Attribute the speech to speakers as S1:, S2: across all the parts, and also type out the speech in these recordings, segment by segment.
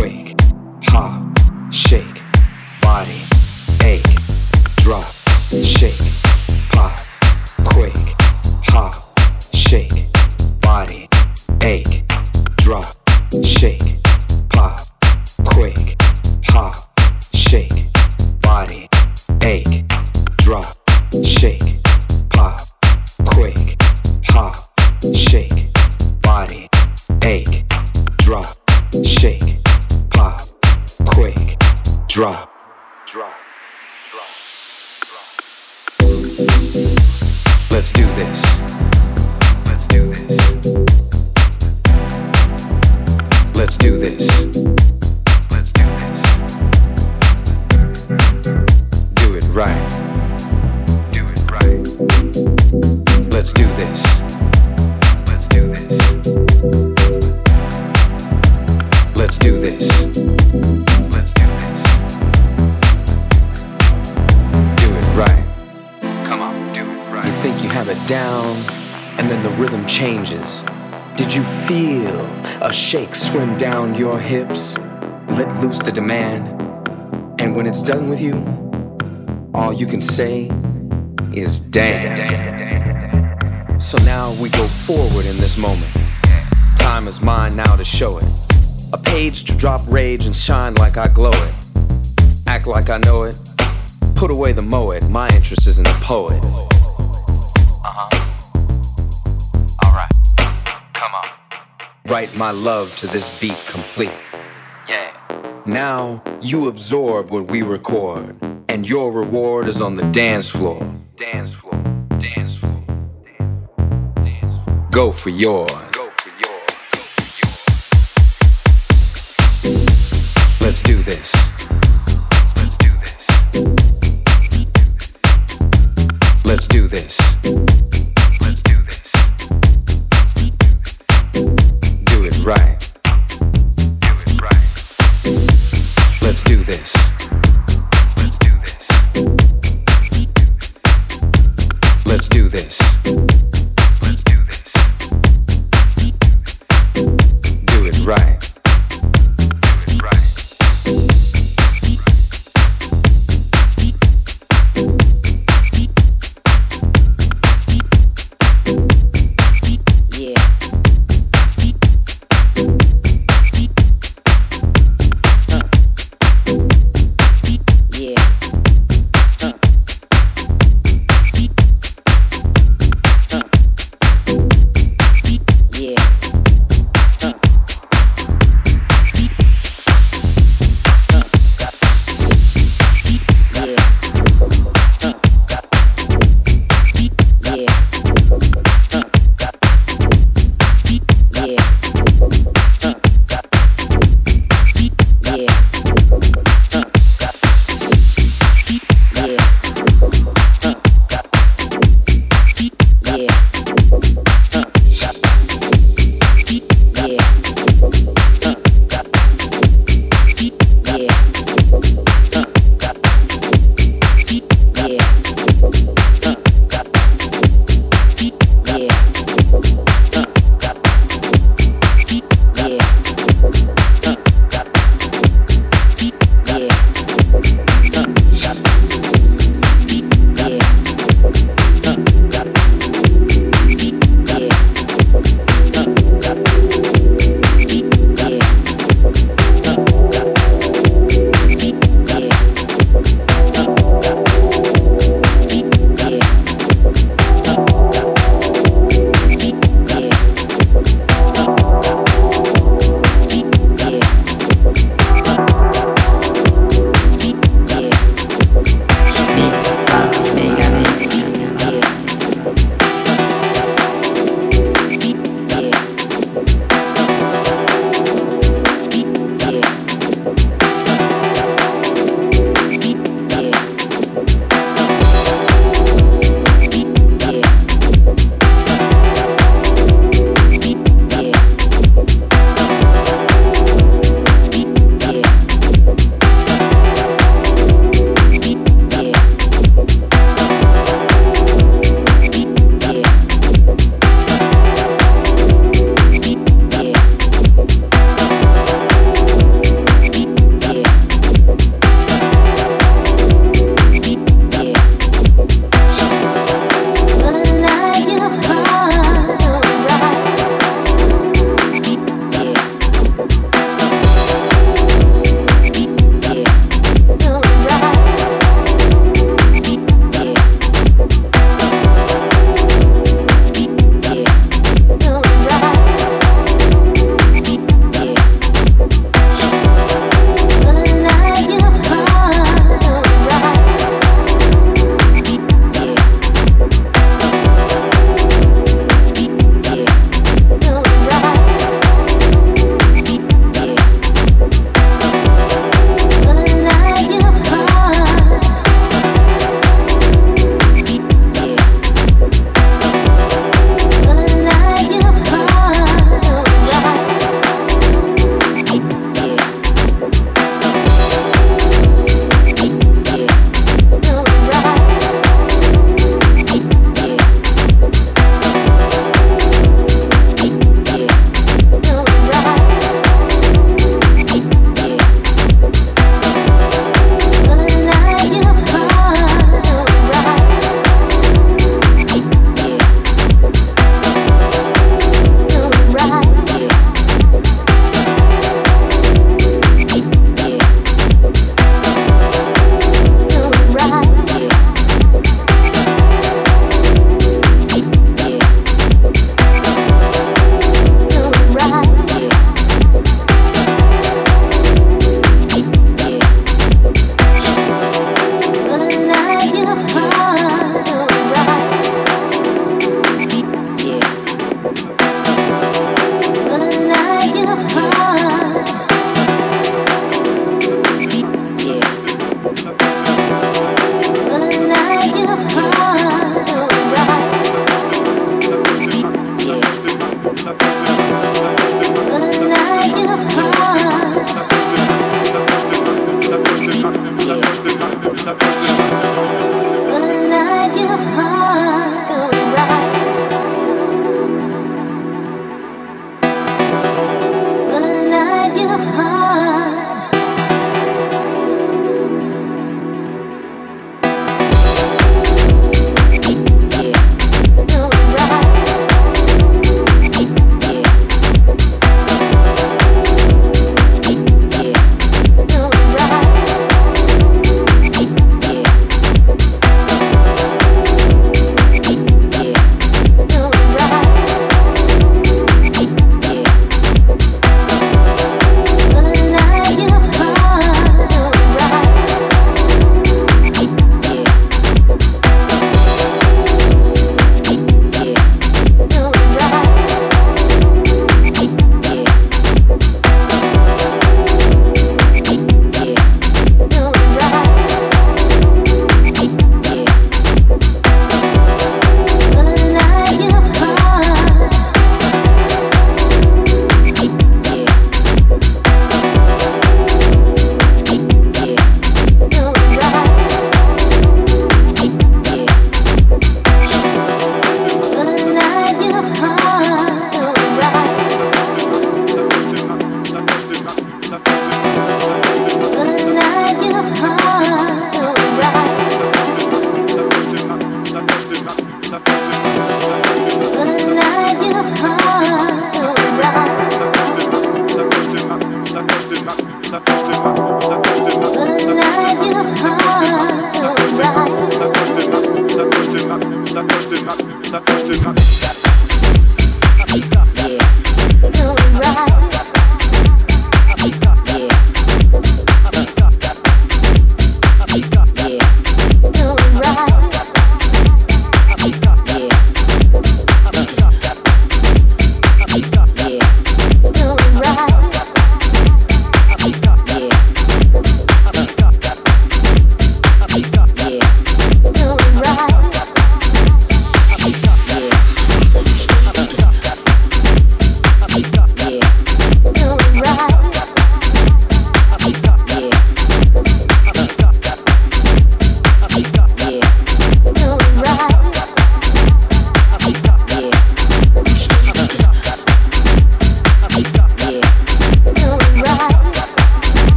S1: quake, shake. then the rhythm changes. Did you feel a shake swim down your hips? Let loose the demand. And when it's done with you, all you can say is damn. So now we go forward in this moment. Time is mine now to show it. A page to drop rage and shine like I glow it. Act like I know it. Put away the moed. My interest is in the poet. Uh-huh. Come on. Write my love to this beat complete. Yeah. Now you absorb what we record, and your reward is on the dance floor. Dance floor. Dance floor. Dance floor. Go for yours. Go for yours. Go for yours. Let's do this. Let's do this. Let's do this. Let's do this. Let's do this.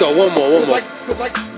S2: More, one more, one more. Like,